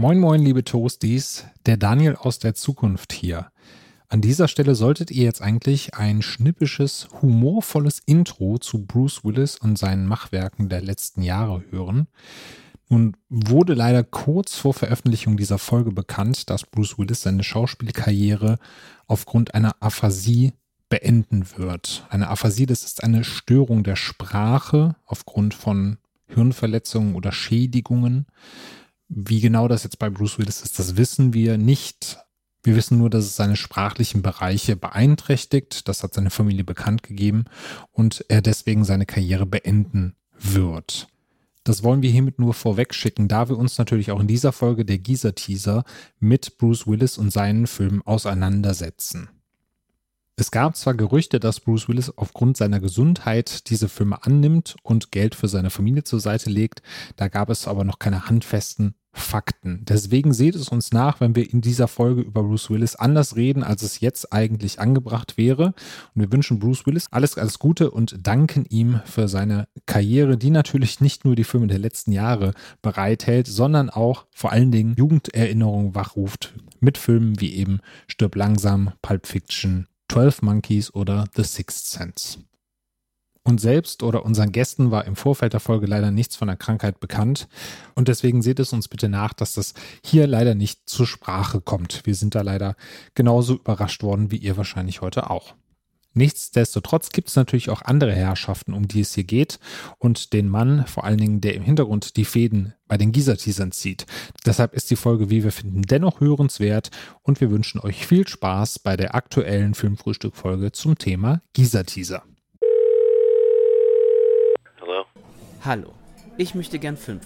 Moin moin liebe Toasties, der Daniel aus der Zukunft hier. An dieser Stelle solltet ihr jetzt eigentlich ein schnippisches, humorvolles Intro zu Bruce Willis und seinen Machwerken der letzten Jahre hören. Nun wurde leider kurz vor Veröffentlichung dieser Folge bekannt, dass Bruce Willis seine Schauspielkarriere aufgrund einer Aphasie beenden wird. Eine Aphasie, das ist eine Störung der Sprache aufgrund von Hirnverletzungen oder Schädigungen. Wie genau das jetzt bei Bruce Willis ist, das wissen wir nicht. Wir wissen nur, dass es seine sprachlichen Bereiche beeinträchtigt. Das hat seine Familie bekannt gegeben und er deswegen seine Karriere beenden wird. Das wollen wir hiermit nur vorweg schicken, da wir uns natürlich auch in dieser Folge der Geezer-Teaser mit Bruce Willis und seinen Filmen auseinandersetzen. Es gab zwar Gerüchte, dass Bruce Willis aufgrund seiner Gesundheit diese Filme annimmt und Geld für seine Familie zur Seite legt, da gab es aber noch keine handfesten Fakten. Deswegen seht es uns nach, wenn wir in dieser Folge über Bruce Willis anders reden, als es jetzt eigentlich angebracht wäre. Und wir wünschen Bruce Willis alles, alles Gute und danken ihm für seine Karriere, die natürlich nicht nur die Filme der letzten Jahre bereithält, sondern auch vor allen Dingen Jugenderinnerungen wachruft mit Filmen wie eben Stirb langsam, Pulp Fiction 12 Monkeys oder The Sixth Sense. Und selbst oder unseren Gästen war im Vorfeld der Folge leider nichts von der Krankheit bekannt. Und deswegen seht es uns bitte nach, dass das hier leider nicht zur Sprache kommt. Wir sind da leider genauso überrascht worden wie ihr wahrscheinlich heute auch. Nichtsdestotrotz gibt es natürlich auch andere Herrschaften, um die es hier geht und den Mann, vor allen Dingen, der im Hintergrund die Fäden bei den Gießer-Teasern zieht. Deshalb ist die Folge, wie wir finden, dennoch hörenswert und wir wünschen euch viel Spaß bei der aktuellen Filmfrühstück-Folge zum Thema Gießer-Teaser. Hallo? Hallo, ich möchte gern Film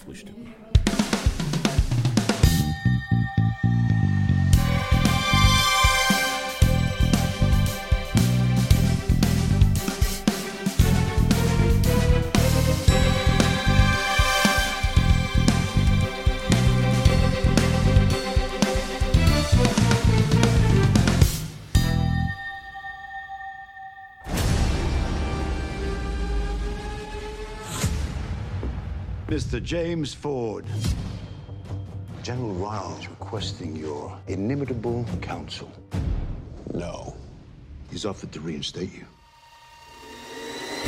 Mr. James Ford. General Ryle is requesting your inimitable counsel. No. He's offered to reinstate you.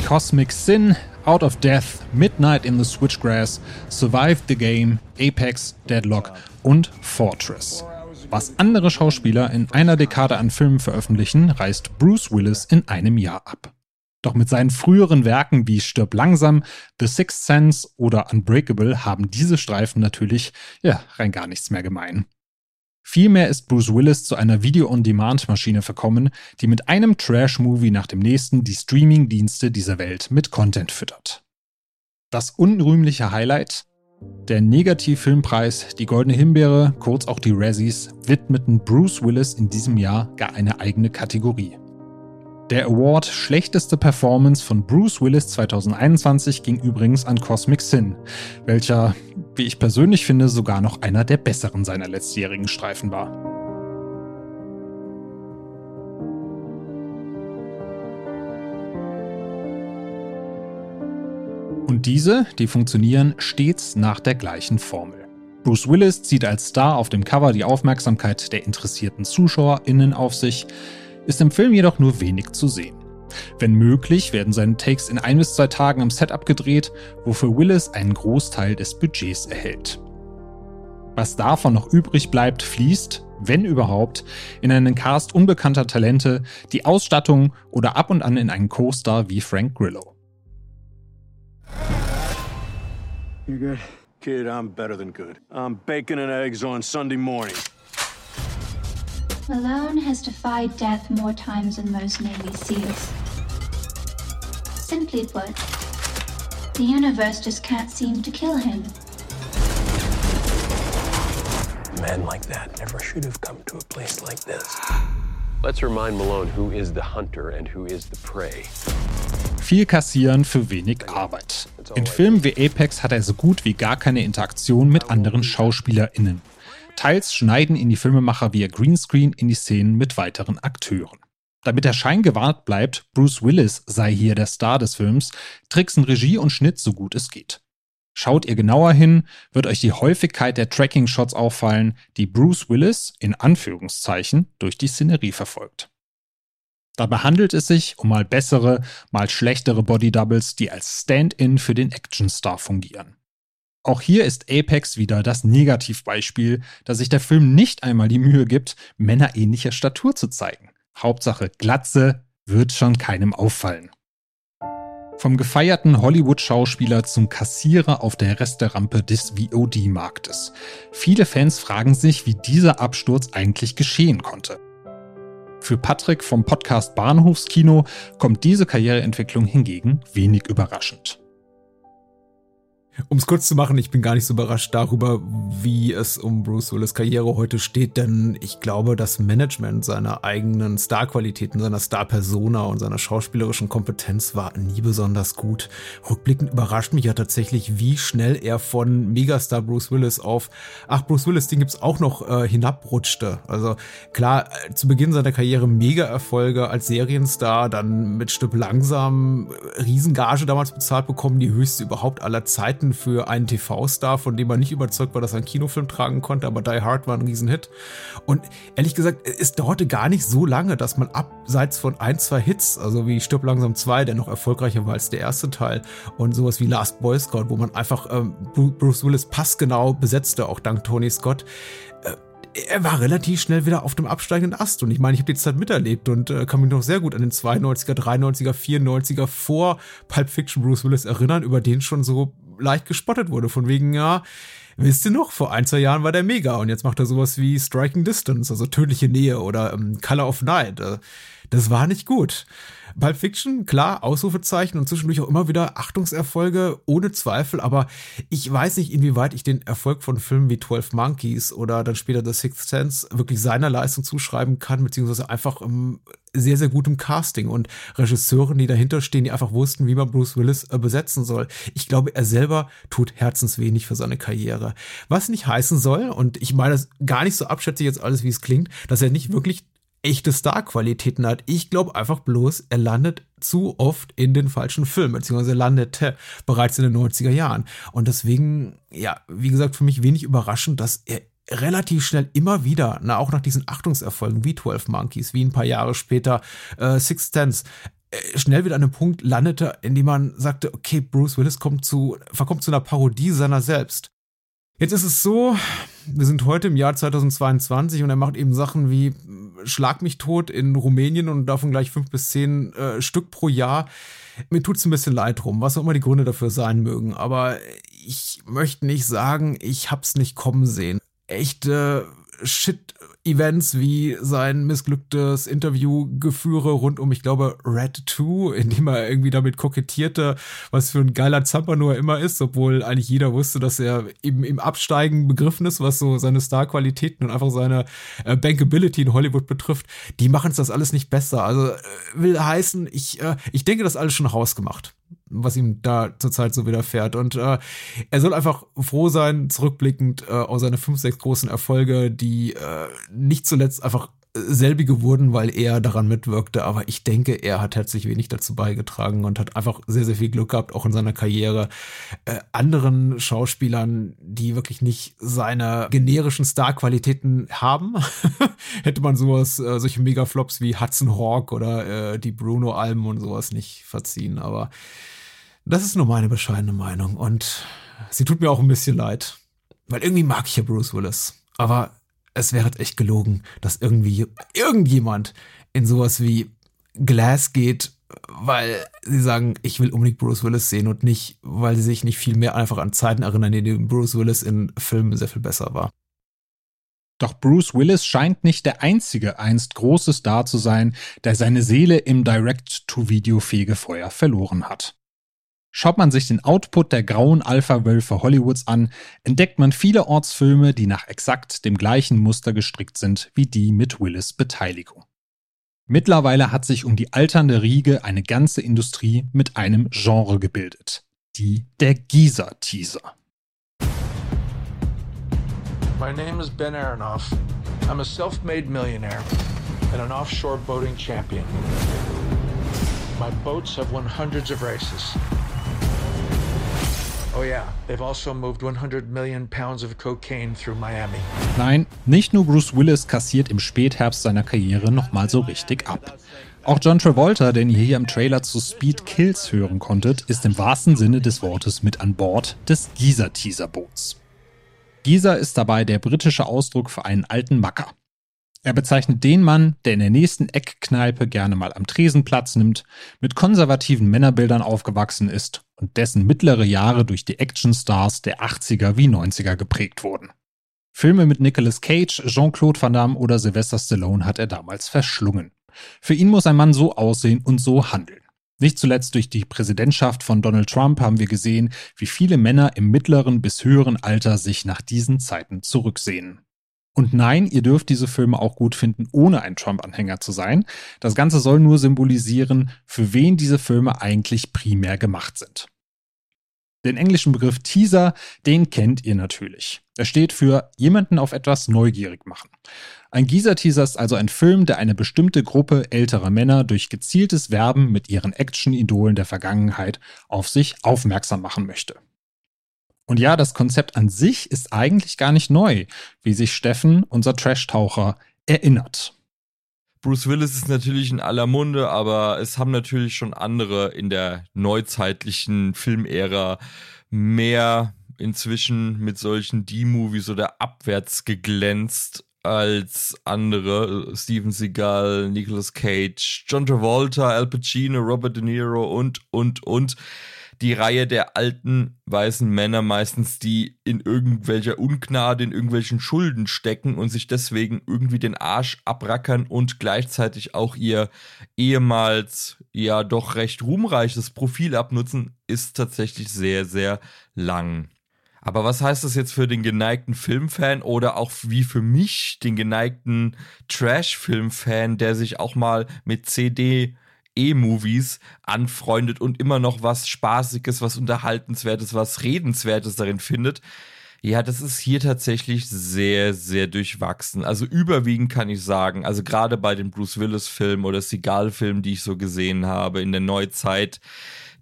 Cosmic Sin, Out of Death, Midnight in the Switchgrass, Survive the Game, Apex, Deadlock und Fortress. Was andere Schauspieler in einer Dekade an Filmen veröffentlichen, reißt Bruce Willis in einem Jahr ab. Doch mit seinen früheren Werken wie Stirb langsam, The Sixth Sense oder Unbreakable haben diese Streifen natürlich, ja, rein gar nichts mehr gemein. Vielmehr ist Bruce Willis zu einer Video-on-Demand-Maschine verkommen, die mit einem Trash-Movie nach dem nächsten die Streaming-Dienste dieser Welt mit Content füttert. Das unrühmliche Highlight? Der Negativfilmpreis, die Goldene Himbeere, kurz auch die Razzies, widmeten Bruce Willis in diesem Jahr gar eine eigene Kategorie. Der Award Schlechteste Performance von Bruce Willis 2021 ging übrigens an Cosmic Sin, welcher, wie ich persönlich finde, sogar noch einer der besseren seiner letztjährigen Streifen war. Und diese, die funktionieren stets nach der gleichen Formel. Bruce Willis zieht als Star auf dem Cover die Aufmerksamkeit der interessierten ZuschauerInnen auf sich, ist im Film jedoch nur wenig zu sehen. Wenn möglich, werden seine Takes in ein bis zwei Tagen am Set abgedreht, wofür Willis einen Großteil des Budgets erhält. Was davon noch übrig bleibt, fließt, wenn überhaupt, in einen Cast unbekannter Talente, die Ausstattung oder ab und an in einen Co-Star wie Frank Grillo. You good? Kid, I'm better than good. I'm bacon and eggs on Sunday morning. Malone has defied death more times than most Navy SEALs. Simply put, the universe just can't seem to kill him. A man like that never should have come to a place like this. Let's remind Malone who is the hunter and who is the prey. Viel kassieren für wenig Arbeit. In Filmen wie Apex hat er so gut wie gar keine Interaktion mit anderen SchauspielerInnen. Teils schneiden ihn die Filmemacher via Greenscreen in die Szenen mit weiteren Akteuren. Damit der Schein gewahrt bleibt, Bruce Willis sei hier der Star des Films, tricksen Regie und Schnitt so gut es geht. Schaut ihr genauer hin, wird euch die Häufigkeit der Tracking-Shots auffallen, die Bruce Willis in Anführungszeichen durch die Szenerie verfolgt. Dabei handelt es sich um mal bessere, mal schlechtere Body Doubles, die als Stand-in für den Actionstar fungieren. Auch hier ist Apex wieder das Negativbeispiel, da sich der Film nicht einmal die Mühe gibt, Männer ähnlicher Statur zu zeigen. Hauptsache Glatze wird schon keinem auffallen. Vom gefeierten Hollywood-Schauspieler zum Kassierer auf der Resterampe des VOD-Marktes. Viele Fans fragen sich, wie dieser Absturz eigentlich geschehen konnte. Für Patrick vom Podcast Bahnhofskino kommt diese Karriereentwicklung hingegen wenig überraschend. Um es kurz zu machen, ich bin gar nicht so überrascht darüber, wie es um Bruce Willis Karriere heute steht, denn ich glaube, das Management seiner eigenen Starqualitäten, seiner Star-Persona und seiner schauspielerischen Kompetenz war nie besonders gut. Rückblickend überrascht mich ja tatsächlich, wie schnell er von Megastar Bruce Willis auf, ach, Bruce Willis, den gibt's auch noch, äh, hinabrutschte. Also klar, äh, zu Beginn seiner Karriere Mega-Erfolge als Serienstar, dann mit Stück langsam äh, Riesengage damals bezahlt bekommen, die höchste überhaupt aller Zeiten Zeiten für einen TV-Star, von dem man nicht überzeugt war, dass er einen Kinofilm tragen konnte, aber Die Hard war ein Riesenhit. Und ehrlich gesagt, es dauerte gar nicht so lange, dass man abseits von ein, zwei Hits, also wie Stirb langsam 2, der noch erfolgreicher war als der erste Teil, und sowas wie Last Boy Scout, wo man einfach ähm, Bruce Willis passgenau besetzte, auch dank Tony Scott, äh, er war relativ schnell wieder auf dem absteigenden Ast. Und ich meine, ich habe die Zeit miterlebt und äh, kann mich noch sehr gut an den 92er, 93er, 94er vor Pulp Fiction Bruce Willis erinnern, über den schon so leicht gespottet wurde. Von wegen, ja, wisst ihr noch, vor ein, zwei Jahren war der mega und jetzt macht er sowas wie Striking Distance, also tödliche Nähe oder ähm, Color of Night. Äh, das war nicht gut. Pulp Fiction, klar, Ausrufezeichen und zwischendurch auch immer wieder Achtungserfolge, ohne Zweifel, aber ich weiß nicht, inwieweit ich den Erfolg von Filmen wie 12 Monkeys oder dann später The Sixth Sense wirklich seiner Leistung zuschreiben kann, beziehungsweise einfach um, sehr, sehr gutem Casting und Regisseuren, die dahinter stehen, die einfach wussten, wie man Bruce Willis äh, besetzen soll. Ich glaube, er selber tut herzenswenig für seine Karriere. Was nicht heißen soll, und ich meine das gar nicht so abschätzig jetzt alles, wie es klingt, dass er nicht wirklich echte Star-Qualitäten hat. Ich glaube einfach bloß, er landet zu oft in den falschen Filmen, beziehungsweise landete bereits in den 90er Jahren. Und deswegen, ja, wie gesagt, für mich wenig überraschend, dass er relativ schnell immer wieder, na, auch nach diesen Achtungserfolgen wie 12 Monkeys, wie ein paar Jahre später äh, Six Sense, äh, schnell wieder an einem Punkt landete, in dem man sagte, okay, Bruce Willis kommt zu, verkommt zu einer Parodie seiner selbst. Jetzt ist es so, wir sind heute im Jahr 2022 und er macht eben Sachen wie Schlag mich tot in Rumänien und davon gleich fünf bis zehn äh, Stück pro Jahr. Mir tut's ein bisschen leid drum, was auch immer die Gründe dafür sein mögen, aber ich möchte nicht sagen, ich hab's nicht kommen sehen. Echte Shit Events wie sein missglücktes Interviewgeführe rund um, ich glaube, Red 2, in dem er irgendwie damit kokettierte, was für ein geiler Zampano er immer ist, obwohl eigentlich jeder wusste, dass er eben im Absteigen begriffen ist, was so seine Starqualitäten und einfach seine äh, Bankability in Hollywood betrifft. Die machen es das alles nicht besser. Also äh, will heißen, ich, äh, ich denke, das alles schon rausgemacht was ihm da zurzeit so widerfährt. Und äh, er soll einfach froh sein, zurückblickend äh, auf seine fünf, sechs großen Erfolge, die äh, nicht zuletzt einfach selbige wurden, weil er daran mitwirkte. Aber ich denke, er hat herzlich wenig dazu beigetragen und hat einfach sehr, sehr viel Glück gehabt, auch in seiner Karriere. Äh, anderen Schauspielern, die wirklich nicht seine generischen Starqualitäten haben, hätte man sowas, äh, solche Megaflops wie Hudson Hawk oder äh, die Bruno Alben und sowas nicht verziehen. Aber das ist nur meine bescheidene Meinung und sie tut mir auch ein bisschen leid, weil irgendwie mag ich ja Bruce Willis. Aber es wäre echt gelogen, dass irgendwie irgendjemand in sowas wie Glass geht, weil sie sagen, ich will unbedingt Bruce Willis sehen und nicht, weil sie sich nicht viel mehr einfach an Zeiten erinnern, in denen Bruce Willis in Filmen sehr viel besser war. Doch Bruce Willis scheint nicht der einzige einst große Star zu sein, der seine Seele im Direct-to-Video-Fegefeuer verloren hat. Schaut man sich den Output der grauen Alpha-Wölfe Hollywoods an, entdeckt man viele Ortsfilme, die nach exakt dem gleichen Muster gestrickt sind wie die mit Willis Beteiligung. Mittlerweile hat sich um die alternde Riege eine ganze Industrie mit einem Genre gebildet. Die der Giza-Teaser. My name is Ben Aronoff. I'm a self-made millionaire and an offshore boating champion. My boats have won hundreds of races. Nein, nicht nur Bruce Willis kassiert im Spätherbst seiner Karriere nochmal so richtig ab. Auch John Travolta, den ihr hier im Trailer zu Speed Kills hören konntet, ist im wahrsten Sinne des Wortes mit an Bord des Geezer-Teaser-Boots. Geezer ist dabei der britische Ausdruck für einen alten Macker. Er bezeichnet den Mann, der in der nächsten Eckkneipe gerne mal am Tresen Platz nimmt, mit konservativen Männerbildern aufgewachsen ist und dessen mittlere Jahre durch die Actionstars der 80er wie 90er geprägt wurden. Filme mit Nicolas Cage, Jean-Claude Van Damme oder Sylvester Stallone hat er damals verschlungen. Für ihn muss ein Mann so aussehen und so handeln. Nicht zuletzt durch die Präsidentschaft von Donald Trump haben wir gesehen, wie viele Männer im mittleren bis höheren Alter sich nach diesen Zeiten zurücksehen. Und nein, ihr dürft diese Filme auch gut finden, ohne ein Trump-Anhänger zu sein. Das Ganze soll nur symbolisieren, für wen diese Filme eigentlich primär gemacht sind. Den englischen Begriff Teaser, den kennt ihr natürlich. Er steht für jemanden auf etwas neugierig machen. Ein Geezer-Teaser ist also ein Film, der eine bestimmte Gruppe älterer Männer durch gezieltes Werben mit ihren Action-Idolen der Vergangenheit auf sich aufmerksam machen möchte. Und ja, das Konzept an sich ist eigentlich gar nicht neu, wie sich Steffen, unser Trash-Taucher, erinnert. Bruce Willis ist natürlich in aller Munde, aber es haben natürlich schon andere in der neuzeitlichen Filmära mehr inzwischen mit solchen D-Movies oder abwärts geglänzt als andere. Steven Seagal, Nicolas Cage, John Travolta, Al Pacino, Robert De Niro und, und, und die Reihe der alten weißen Männer meistens, die in irgendwelcher Ungnade, in irgendwelchen Schulden stecken und sich deswegen irgendwie den Arsch abrackern und gleichzeitig auch ihr ehemals ja doch recht ruhmreiches Profil abnutzen, ist tatsächlich sehr, sehr lang. Aber was heißt das jetzt für den geneigten Filmfan oder auch wie für mich, den geneigten Trash-Filmfan, der sich auch mal mit CD E-Movies anfreundet und immer noch was Spaßiges, was Unterhaltenswertes, was Redenswertes darin findet. Ja, das ist hier tatsächlich sehr, sehr durchwachsen. Also überwiegend kann ich sagen, also gerade bei den Bruce Willis-Filmen oder Seagal-Filmen, die ich so gesehen habe in der Neuzeit,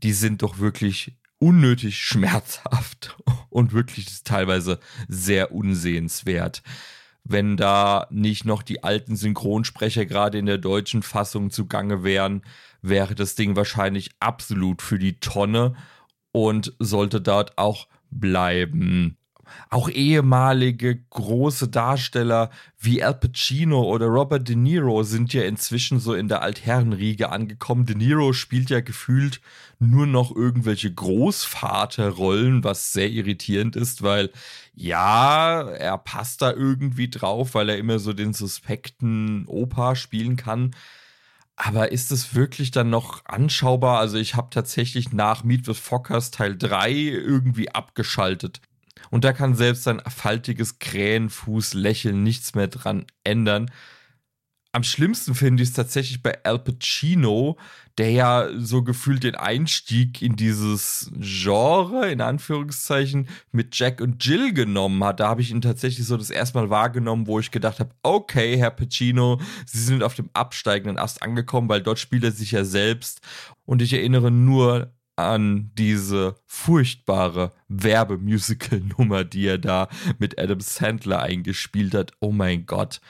die sind doch wirklich unnötig schmerzhaft und wirklich teilweise sehr unsehenswert wenn da nicht noch die alten Synchronsprecher gerade in der deutschen Fassung zugange wären, wäre das Ding wahrscheinlich absolut für die Tonne und sollte dort auch bleiben. Auch ehemalige große Darsteller wie Al Pacino oder Robert De Niro sind ja inzwischen so in der Altherrenriege angekommen. De Niro spielt ja gefühlt nur noch irgendwelche Großvaterrollen, was sehr irritierend ist, weil ja, er passt da irgendwie drauf, weil er immer so den suspekten Opa spielen kann. Aber ist es wirklich dann noch anschaubar? Also ich habe tatsächlich nach Meet with Fockers Teil 3 irgendwie abgeschaltet. Und da kann selbst sein faltiges Krähenfuß-Lächeln nichts mehr dran ändern. Am schlimmsten finde ich es tatsächlich bei Al Pacino, der ja so gefühlt den Einstieg in dieses Genre, in Anführungszeichen, mit Jack und Jill genommen hat. Da habe ich ihn tatsächlich so das erste Mal wahrgenommen, wo ich gedacht habe, okay, Herr Pacino, Sie sind auf dem absteigenden Ast angekommen, weil dort spielt er sich ja selbst. Und ich erinnere nur an diese furchtbare Werbemusical-Nummer, die er da mit Adam Sandler eingespielt hat. Oh mein Gott.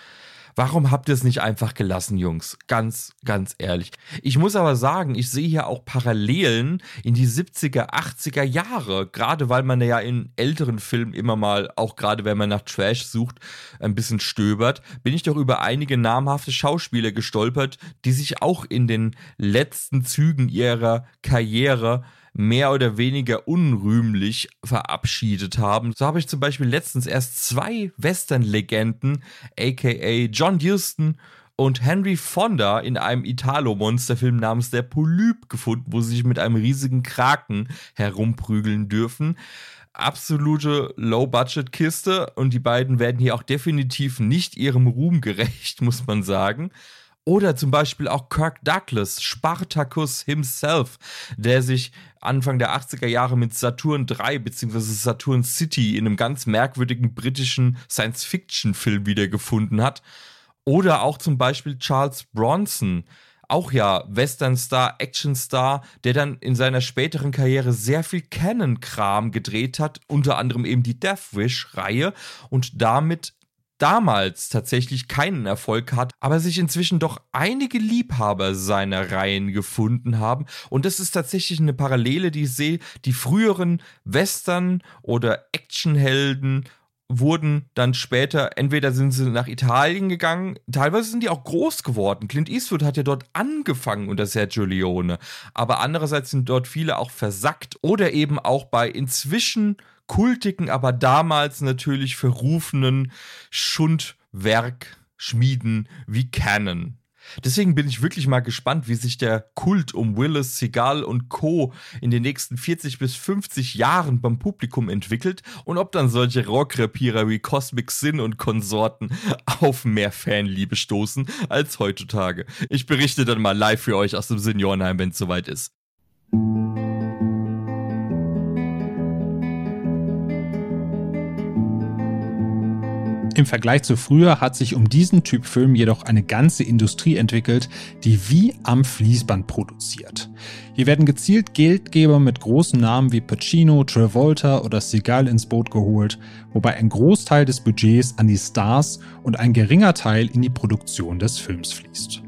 Warum habt ihr es nicht einfach gelassen, Jungs? Ganz, ganz ehrlich. Ich muss aber sagen, ich sehe hier auch Parallelen in die 70er, 80er Jahre. Gerade weil man ja in älteren Filmen immer mal, auch gerade wenn man nach Trash sucht, ein bisschen stöbert, bin ich doch über einige namhafte Schauspieler gestolpert, die sich auch in den letzten Zügen ihrer Karriere mehr oder weniger unrühmlich verabschiedet haben. So habe ich zum Beispiel letztens erst zwei Western-Legenden, aka John Huston und Henry Fonda in einem Italo-Monsterfilm namens Der Polyp gefunden, wo sie sich mit einem riesigen Kraken herumprügeln dürfen. Absolute Low-Budget-Kiste und die beiden werden hier auch definitiv nicht ihrem Ruhm gerecht, muss man sagen. Oder zum Beispiel auch Kirk Douglas, Spartacus himself, der sich Anfang der 80er Jahre mit Saturn 3 bzw. Saturn City in einem ganz merkwürdigen britischen Science-Fiction-Film wiedergefunden hat. Oder auch zum Beispiel Charles Bronson, auch ja Western-Star, Action-Star, der dann in seiner späteren Karriere sehr viel Canon-Kram gedreht hat, unter anderem eben die Death Wish-Reihe und damit damals tatsächlich keinen Erfolg hat, aber sich inzwischen doch einige Liebhaber seiner Reihen gefunden haben. Und das ist tatsächlich eine Parallele, die ich sehe. Die früheren Western- oder Actionhelden wurden dann später, entweder sind sie nach Italien gegangen, teilweise sind die auch groß geworden. Clint Eastwood hat ja dort angefangen unter Sergio Leone, aber andererseits sind dort viele auch versackt oder eben auch bei inzwischen kultigen, aber damals natürlich verrufenen Schundwerkschmieden wie Canon. Deswegen bin ich wirklich mal gespannt, wie sich der Kult um Willis, Seagal und Co. in den nächsten 40 bis 50 Jahren beim Publikum entwickelt und ob dann solche Rockrepierer wie Cosmic Sin und Konsorten auf mehr Fanliebe stoßen als heutzutage. Ich berichte dann mal live für euch aus dem Seniorenheim, wenn es soweit ist. Im Vergleich zu früher hat sich um diesen Typ Film jedoch eine ganze Industrie entwickelt, die wie am Fließband produziert. Hier werden gezielt Geldgeber mit großen Namen wie Pacino, Travolta oder Seagal ins Boot geholt, wobei ein Großteil des Budgets an die Stars und ein geringer Teil in die Produktion des Films fließt.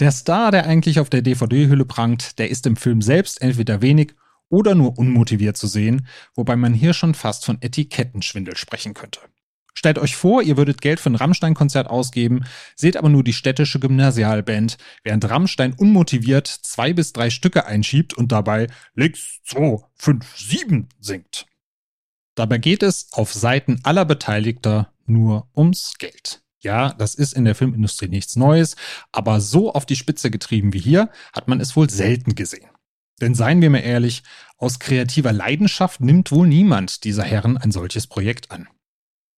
Der Star, der eigentlich auf der DVD-Hülle prangt, der ist im Film selbst entweder wenig oder nur unmotiviert zu sehen, wobei man hier schon fast von Etikettenschwindel sprechen könnte. Stellt euch vor, ihr würdet Geld für ein Rammstein-Konzert ausgeben, seht aber nur die städtische Gymnasialband, während Rammstein unmotiviert zwei bis drei Stücke einschiebt und dabei Lix 2, 5, 7 singt. Dabei geht es auf Seiten aller Beteiligter nur ums Geld. Ja, das ist in der Filmindustrie nichts Neues, aber so auf die Spitze getrieben wie hier hat man es wohl selten gesehen. Denn seien wir mal ehrlich, aus kreativer Leidenschaft nimmt wohl niemand dieser Herren ein solches Projekt an.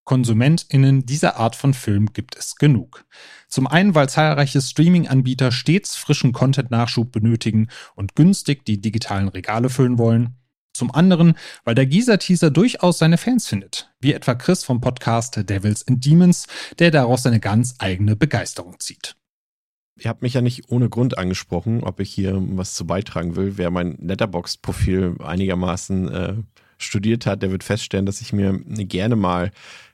KonsumentInnen dieser Art von Film gibt es genug. Zum einen, weil zahlreiche Streaming-Anbieter stets frischen Content-Nachschub benötigen und günstig die digitalen Regale füllen wollen. Zum anderen, weil der Gießer-Teaser durchaus seine Fans findet, wie etwa Chris vom Podcast Devils and Demons, der daraus seine ganz eigene Begeisterung zieht ihr habt mich ja nicht ohne Grund angesprochen, ob ich hier was zu beitragen will. Wer mein Letterbox-Profil einigermaßen äh, studiert hat, der wird feststellen, dass ich mir gerne mal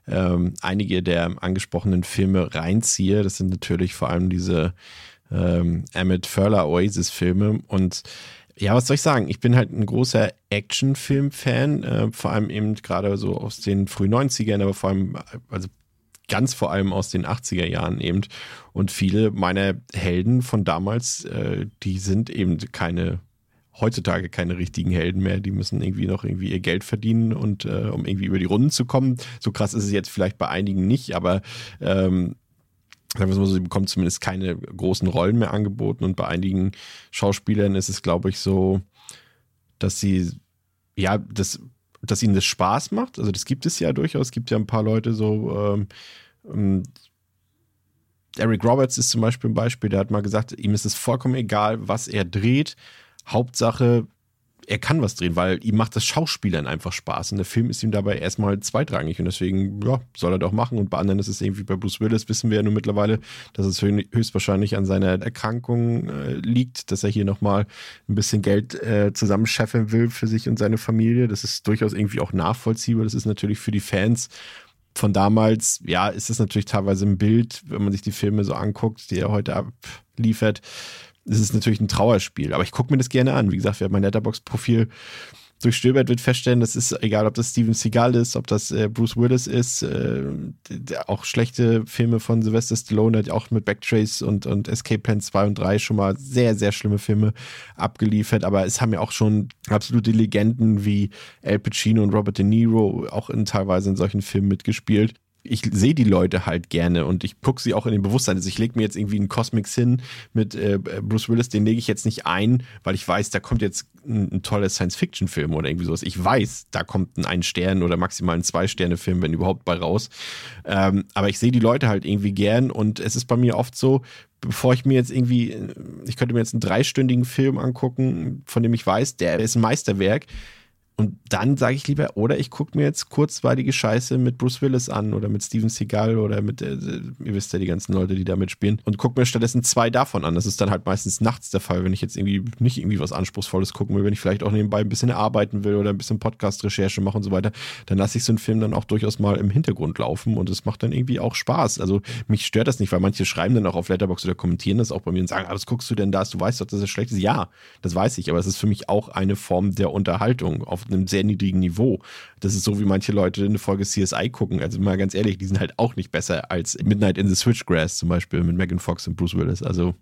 ähm, einige der angesprochenen Filme reinziehe. Das sind natürlich vor allem diese ähm, Emmett Furler Oasis-Filme und ja, was soll ich sagen? Ich bin halt ein großer Actionfilm-Fan, äh, vor allem eben gerade so aus den frühen 90ern, aber vor allem, also ganz vor allem aus den 80er Jahren eben. Und viele meiner Helden von damals, äh, die sind eben keine heutzutage keine richtigen Helden mehr. Die müssen irgendwie noch irgendwie ihr Geld verdienen und äh, um irgendwie über die Runden zu kommen. So krass ist es jetzt vielleicht bei einigen nicht, aber ähm, sagen wir mal so, sie bekommen zumindest keine großen Rollen mehr angeboten und bei einigen Schauspielern ist es, glaube ich, so, dass sie ja das dass ihnen das Spaß macht. Also das gibt es ja durchaus. Es gibt ja ein paar Leute so. Ähm, ähm, Eric Roberts ist zum Beispiel ein Beispiel, der hat mal gesagt, ihm ist es vollkommen egal, was er dreht. Hauptsache, er kann was drehen, weil ihm macht das Schauspielern einfach Spaß. Und der Film ist ihm dabei erstmal zweitrangig. Und deswegen, ja, soll er doch machen. Und bei anderen ist es irgendwie bei Bruce Willis, wissen wir ja nur mittlerweile, dass es höchstwahrscheinlich an seiner Erkrankung äh, liegt, dass er hier nochmal ein bisschen Geld äh, zusammenscheffeln will für sich und seine Familie. Das ist durchaus irgendwie auch nachvollziehbar. Das ist natürlich für die Fans von damals, ja, ist es natürlich teilweise ein Bild, wenn man sich die Filme so anguckt, die er heute abliefert es ist natürlich ein Trauerspiel, aber ich gucke mir das gerne an. Wie gesagt, wer mein Letterbox-Profil durchstöbert, wird feststellen, das ist egal, ob das Steven Seagal ist, ob das äh, Bruce Willis ist, äh, auch schlechte Filme von Sylvester Stallone, hat auch mit Backtrace und, und Escape Plan 2 und 3 schon mal sehr, sehr schlimme Filme abgeliefert, aber es haben ja auch schon absolute Legenden wie Al Pacino und Robert De Niro auch in, teilweise in solchen Filmen mitgespielt ich sehe die Leute halt gerne und ich gucke sie auch in den Bewusstsein. Also ich lege mir jetzt irgendwie einen Cosmic Sin mit äh, Bruce Willis, den lege ich jetzt nicht ein, weil ich weiß, da kommt jetzt ein, ein toller Science-Fiction-Film oder irgendwie sowas. Ich weiß, da kommt ein Ein-Stern- oder maximal ein Zwei-Sterne-Film, wenn überhaupt bei raus. Ähm, aber ich sehe die Leute halt irgendwie gern und es ist bei mir oft so, bevor ich mir jetzt irgendwie, ich könnte mir jetzt einen dreistündigen Film angucken, von dem ich weiß, der ist ein Meisterwerk Und dann sage ich lieber, oder ich gucke mir jetzt kurzweilige Scheiße mit Bruce Willis an oder mit Steven Seagal oder mit, äh, ihr wisst ja, die ganzen Leute, die da mitspielen und gucke mir stattdessen zwei davon an. Das ist dann halt meistens nachts der Fall, wenn ich jetzt irgendwie nicht irgendwie was Anspruchsvolles gucken will, wenn ich vielleicht auch nebenbei ein bisschen arbeiten will oder ein bisschen Podcast-Recherche machen und so weiter, dann lasse ich so einen Film dann auch durchaus mal im Hintergrund laufen und es macht dann irgendwie auch Spaß. Also mich stört das nicht, weil manche schreiben dann auch auf Letterbox oder kommentieren das auch bei mir und sagen, ah, was guckst du denn da? Du weißt doch, dass es schlecht ist. Ja, das weiß ich, aber es ist für mich auch eine Form der Unterhaltung auf einem sehr niedrigen Niveau. Das ist so, wie manche Leute eine Folge CSI gucken. Also mal ganz ehrlich, die sind halt auch nicht besser als Midnight in the Switchgrass zum Beispiel mit Megan Fox und Bruce Willis. Also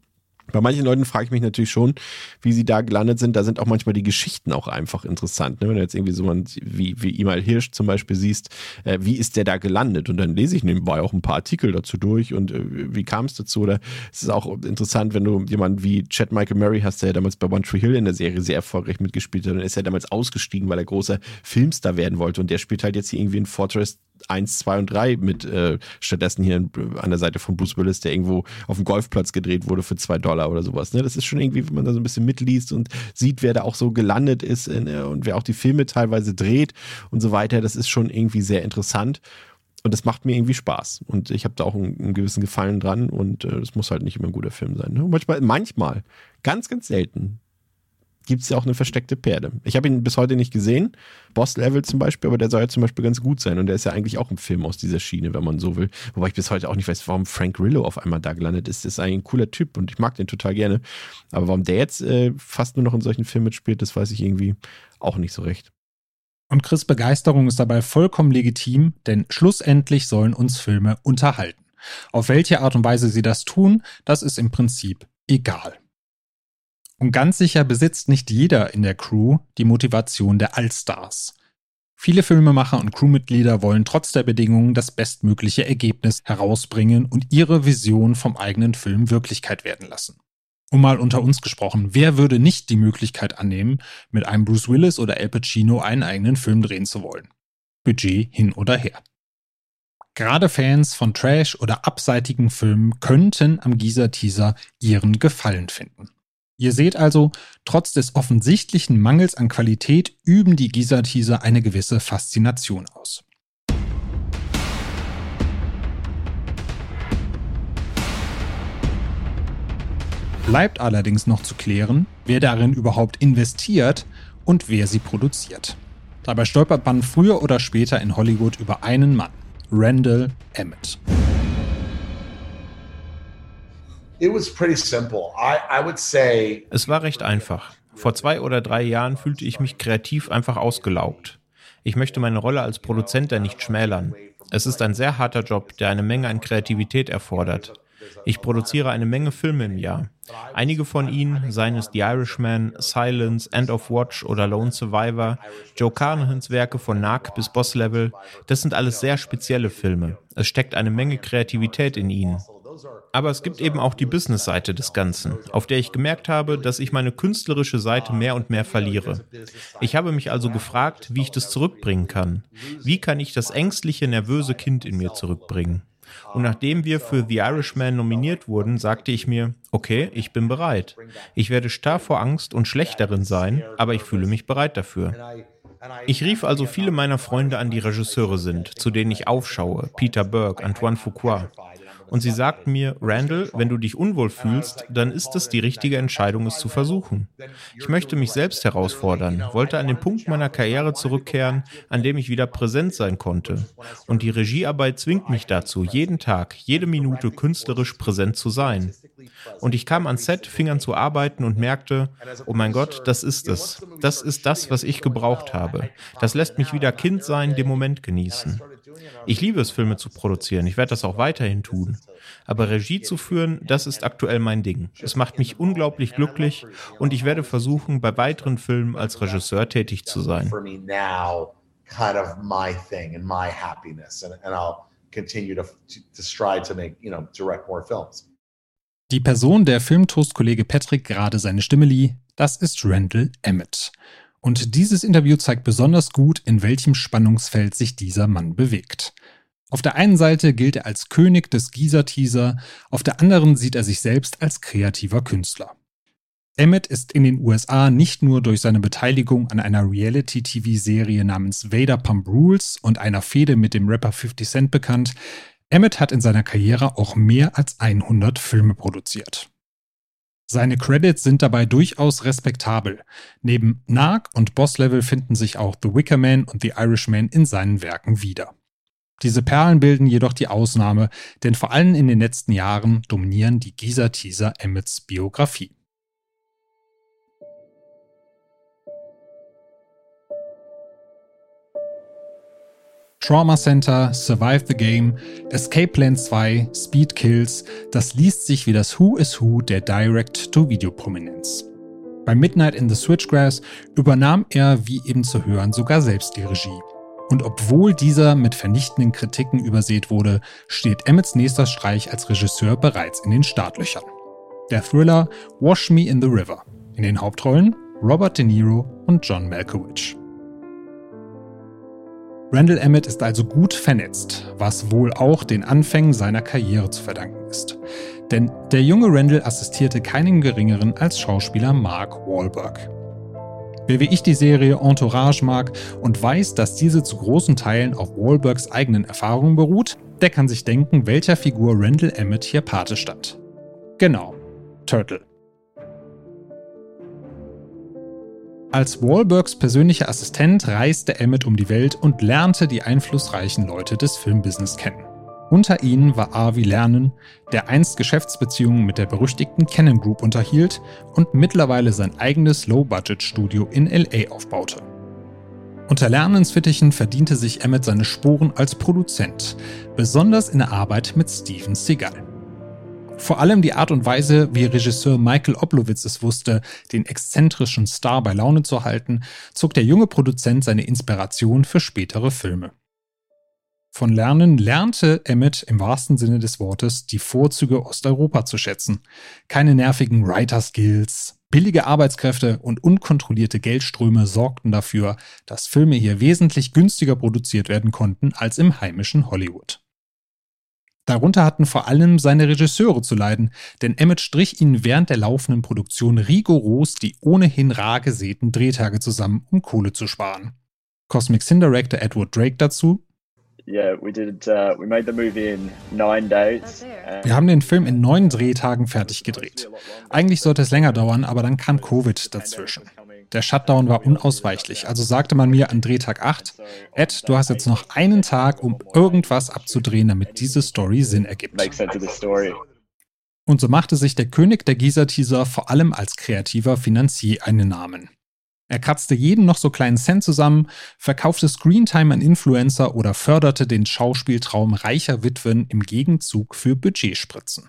bei manchen Leuten frage ich mich natürlich schon, wie sie da gelandet sind. Da sind auch manchmal die Geschichten auch einfach interessant. Ne? Wenn du jetzt irgendwie so jemand wie, wie Imal Hirsch zum Beispiel siehst, äh, wie ist der da gelandet? Und dann lese ich nebenbei auch ein paar Artikel dazu durch und äh, wie kam es dazu? Oder es ist auch interessant, wenn du jemanden wie Chad Michael Murray hast, der damals bei One Tree Hill in der Serie sehr erfolgreich mitgespielt hat. Und ist ja damals ausgestiegen, weil er großer Filmstar werden wollte. Und der spielt halt jetzt hier irgendwie in Fortress 1, 2 und 3 mit äh, stattdessen hier an der Seite von Bruce Willis, der irgendwo auf dem Golfplatz gedreht wurde für 2 Dollar oder sowas. Ne? Das ist schon irgendwie, wenn man da so ein bisschen mitliest und sieht, wer da auch so gelandet ist in, äh, und wer auch die Filme teilweise dreht und so weiter, das ist schon irgendwie sehr interessant. Und das macht mir irgendwie Spaß. Und ich habe da auch einen, einen, gewissen Gefallen dran. Und das äh, muss halt nicht immer ein guter Film sein. Ne? Manchmal, manchmal, ganz, ganz selten, gibt es ja auch eine versteckte Perle. Ich habe ihn bis heute nicht gesehen, Boss Level zum Beispiel, aber der soll ja zum Beispiel ganz gut sein und der ist ja eigentlich auch ein Film aus dieser Schiene, wenn man so will. Wobei ich bis heute auch nicht weiß, warum Frank Grillo auf einmal da gelandet ist. Das ist eigentlich ein cooler Typ und ich mag den total gerne. Aber warum der jetzt äh, fast nur noch in solchen Filmen mitspielt, das weiß ich irgendwie auch nicht so recht. Und Chris Begeisterung ist dabei vollkommen legitim, denn schlussendlich sollen uns Filme unterhalten. Auf welche Art und Weise sie das tun, das ist im Prinzip egal. Und ganz sicher besitzt nicht jeder in der Crew die Motivation der Allstars. Viele Filmemacher und Crewmitglieder wollen trotz der Bedingungen das bestmögliche Ergebnis herausbringen und ihre Vision vom eigenen Film Wirklichkeit werden lassen. Um mal unter uns gesprochen, wer würde nicht die Möglichkeit annehmen, mit einem Bruce Willis oder Al Pacino einen eigenen Film drehen zu wollen? Budget hin oder her. Gerade Fans von Trash oder abseitigen Filmen könnten am Gießer-Teaser ihren Gefallen finden. Ihr seht also, trotz des offensichtlichen Mangels an Qualität üben die Gisa-Teaser eine gewisse Faszination aus. Bleibt allerdings noch zu klären, wer darin überhaupt investiert und wer sie produziert. Dabei stolpert man früher oder später in Hollywood über einen Mann, Randall Emmett. Es war recht einfach. Vor zwei oder drei Jahren fühlte ich mich kreativ einfach ausgelaugt. Ich möchte meine Rolle als Produzent da nicht schmälern. Es ist ein sehr harter Job, der eine Menge an Kreativität erfordert. Ich produziere eine Menge Filme im Jahr. Einige von ihnen, seien es The Irishman, Silence, End of Watch oder Lone Survivor, Joe Carnahans Werke von Narc bis Boss Level, das sind alles sehr spezielle Filme. Es steckt eine Menge Kreativität in ihnen. Aber es gibt eben auch die Business-Seite des Ganzen, auf der ich gemerkt habe, dass ich meine künstlerische Seite mehr und mehr verliere. Ich habe mich also gefragt, wie ich das zurückbringen kann. Wie kann ich das ängstliche, nervöse Kind in mir zurückbringen? Und nachdem wir für The Irishman nominiert wurden, sagte ich mir, okay, ich bin bereit. Ich werde starr vor Angst und schlecht darin sein, aber ich fühle mich bereit dafür. Ich rief also viele meiner Freunde an, die Regisseure sind, zu denen ich aufschaue, Peter Burke, Antoine Fuqua und sie sagt mir, Randall, wenn du dich unwohl fühlst, dann ist es die richtige Entscheidung, es zu versuchen. Ich möchte mich selbst herausfordern, wollte an den Punkt meiner Karriere zurückkehren, an dem ich wieder präsent sein konnte. Und die Regiearbeit zwingt mich dazu, jeden Tag, jede Minute künstlerisch präsent zu sein. Und ich kam ans Set, fing an zu arbeiten und merkte, oh mein Gott, das ist es. Das ist das, was ich gebraucht habe. Das lässt mich wieder Kind sein, den Moment genießen. Ich liebe es, Filme zu produzieren. Ich werde das auch weiterhin tun. Aber Regie zu führen, das ist aktuell mein Ding. Es macht mich unglaublich glücklich und ich werde versuchen, bei weiteren Filmen als Regisseur tätig zu sein. Die Person, der Filmtoast-Kollege Patrick gerade seine Stimme lieh, das ist Randall Emmett. Und dieses Interview zeigt besonders gut, in welchem Spannungsfeld sich dieser Mann bewegt. Auf der einen Seite gilt er als König des Gießer-Teaser, auf der anderen sieht er sich selbst als kreativer Künstler. Emmett ist in den USA nicht nur durch seine Beteiligung an einer Reality-TV-Serie namens Vader Pump Rules und einer Fehde mit dem Rapper 50 Cent bekannt. Emmett hat in seiner Karriere auch mehr als 100 Filme produziert. Seine Credits sind dabei durchaus respektabel. Neben Narc und Boss Level finden sich auch The Wicker Man und The Irishman in seinen Werken wieder. Diese Perlen bilden jedoch die Ausnahme, denn vor allem in den letzten Jahren dominieren die Gieser-Teaser Emmets Biografie. Trauma Center, Survive the Game, Escape Plan 2, Speed Kills, das liest sich wie das Who is Who der Direct-to-Video-Prominenz. Bei Midnight in the Switchgrass übernahm er, wie eben zu hören, sogar selbst die Regie. Und obwohl dieser mit vernichtenden Kritiken übersät wurde, steht Emmets nächster Streich als Regisseur bereits in den Startlöchern. Der Thriller Wash Me in the River. In den Hauptrollen Robert De Niro und John Malkovich. Randall Emmett ist also gut vernetzt, was wohl auch den Anfängen seiner Karriere zu verdanken ist. Denn der junge Randall assistierte keinem geringeren als Schauspieler Mark Wahlberg. Wer wie ich die Serie Entourage mag und weiß, dass diese zu großen Teilen auf Wahlbergs eigenen Erfahrungen beruht, der kann sich denken, welcher Figur Randall Emmett hier Pate stand. Genau, Turtle. Als Wahlbergs persönlicher Assistent reiste Emmett um die Welt und lernte die einflussreichen Leute des Filmbusiness kennen. Unter ihnen war Avi Lernen, der einst Geschäftsbeziehungen mit der berüchtigten Canon Group unterhielt und mittlerweile sein eigenes Low-Budget-Studio in LA aufbaute. Unter Lernens Fittichen verdiente sich Emmett seine Sporen als Produzent, besonders in der Arbeit mit Steven Seagal. Vor allem die Art und Weise, wie Regisseur Michael Oblowitz es wusste, den exzentrischen Star bei Laune zu halten, zog der junge Produzent seine Inspiration für spätere Filme. Von Lernen lernte Emmett im wahrsten Sinne des Wortes die Vorzüge Osteuropa zu schätzen. Keine nervigen Writer-Skills, billige Arbeitskräfte und unkontrollierte Geldströme sorgten dafür, dass Filme hier wesentlich günstiger produziert werden konnten als im heimischen Hollywood. Darunter hatten vor allem seine Regisseure zu leiden, denn Emmett strich ihnen während der laufenden Produktion rigoros die ohnehin rar gesäten Drehtage zusammen, um Kohle zu sparen. Cosmic Sin Director Edward Drake dazu. Uh, wir haben den Film in neun Drehtagen fertig gedreht. Eigentlich sollte es länger dauern, aber dann kam Covid dazwischen. Der Shutdown war unausweichlich, also sagte man mir an Drehtag 8, Ed, du hast jetzt noch einen Tag, um irgendwas abzudrehen, damit diese Story Sinn ergibt. Und so machte sich der König der Gießer-Teaser vor allem als kreativer Finanzier einen Namen. Er kratzte jeden noch so kleinen Cent zusammen, verkaufte Screentime an Influencer oder förderte den Schauspieltraum reicher Witwen im Gegenzug für Budgetspritzen.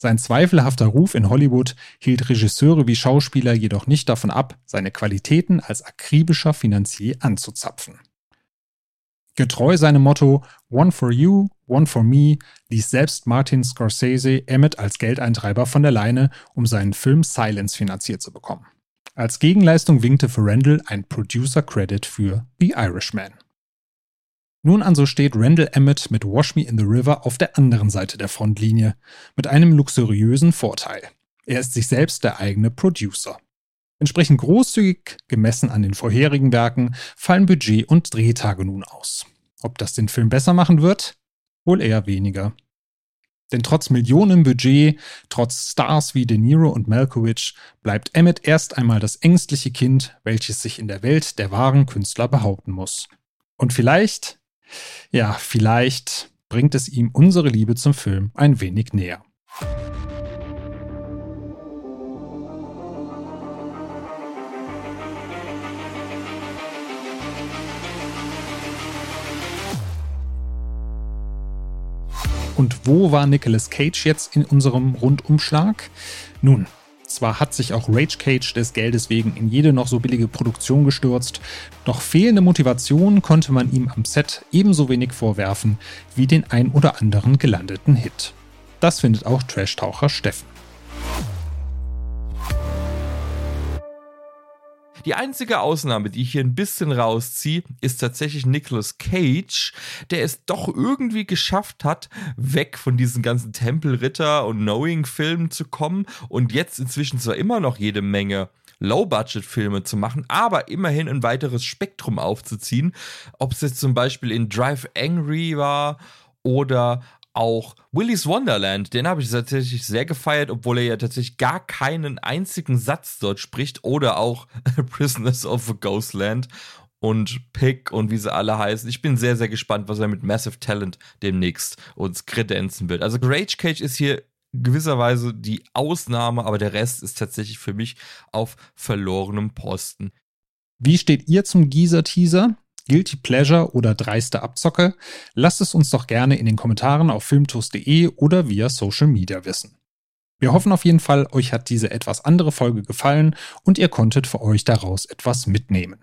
Sein zweifelhafter Ruf in Hollywood hielt Regisseure wie Schauspieler jedoch nicht davon ab, seine Qualitäten als akribischer Finanzier anzuzapfen. Getreu seinem Motto One for you, one for me ließ selbst Martin Scorsese Emmett als Geldeintreiber von der Leine, um seinen Film Silence finanziert zu bekommen. Als Gegenleistung winkte für Randall ein Producer Credit für The Irishman. Nun also steht Randall Emmett mit Wash Me in the River auf der anderen Seite der Frontlinie, mit einem luxuriösen Vorteil. Er ist sich selbst der eigene Producer. Entsprechend großzügig, gemessen an den vorherigen Werken, fallen Budget und Drehtage nun aus. Ob das den Film besser machen wird? Wohl eher weniger. Denn trotz Millionen Budget, trotz Stars wie De Niro und Malkovich, bleibt Emmett erst einmal das ängstliche Kind, welches sich in der Welt der wahren Künstler behaupten muss. Und vielleicht ja, vielleicht bringt es ihm unsere Liebe zum Film ein wenig näher. Und wo war Nicolas Cage jetzt in unserem Rundumschlag? Nun, zwar hat sich auch Rage Cage des Geldes wegen in jede noch so billige Produktion gestürzt, doch fehlende Motivation konnte man ihm am Set ebenso wenig vorwerfen wie den ein oder anderen gelandeten Hit. Das findet auch Trash-Taucher Steffen. Die einzige Ausnahme, die ich hier ein bisschen rausziehe, ist tatsächlich Nicolas Cage, der es doch irgendwie geschafft hat, weg von diesen ganzen Tempelritter und Knowing-Filmen zu kommen und jetzt inzwischen zwar immer noch jede Menge Low-Budget-Filme zu machen, aber immerhin ein weiteres Spektrum aufzuziehen. Ob es jetzt zum Beispiel in Drive Angry war oder auch Willy's Wonderland, den habe ich tatsächlich sehr gefeiert, obwohl er ja tatsächlich gar keinen einzigen Satz dort spricht. Oder auch Prisoners of the Ghostland und Pick und wie sie alle heißen. Ich bin sehr, sehr gespannt, was er mit Massive Talent demnächst uns kredenzen wird. Also Rage Cage ist hier gewisserweise die Ausnahme, aber der Rest ist tatsächlich für mich auf verlorenem Posten. Wie steht ihr zum Geezer-Teaser? Guilty Pleasure oder dreiste Abzocke? Lasst es uns doch gerne in den Kommentaren auf filmtoast.de oder via Social Media wissen. Wir hoffen auf jeden Fall, euch hat diese etwas andere Folge gefallen und ihr konntet für euch daraus etwas mitnehmen.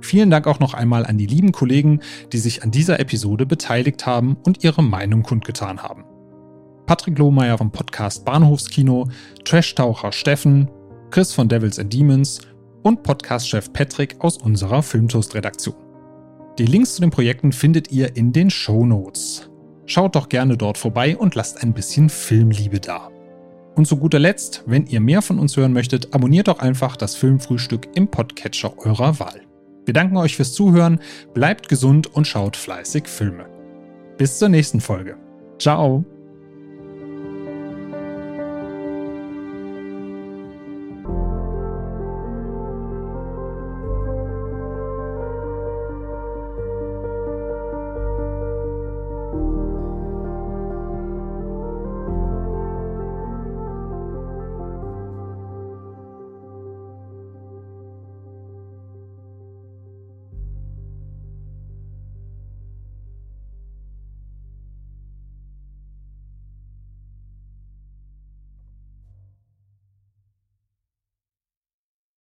Vielen Dank auch noch einmal an die lieben Kollegen, die sich an dieser Episode beteiligt haben und ihre Meinung kundgetan haben. Patrick Lohmeier vom Podcast Bahnhofskino, Trash-Taucher Steffen, Chris von Devils and Demons und Podcast-Chef Patrick aus unserer Filmtoast-Redaktion. Die Links zu den Projekten findet ihr in den Show Notes. Schaut doch gerne dort vorbei und lasst ein bisschen Filmliebe da. Und zu guter Letzt, wenn ihr mehr von uns hören möchtet, abonniert doch einfach das Filmfrühstück im Podcatcher eurer Wahl. Wir danken euch fürs Zuhören, bleibt gesund und schaut fleißig Filme. Bis zur nächsten Folge. Ciao!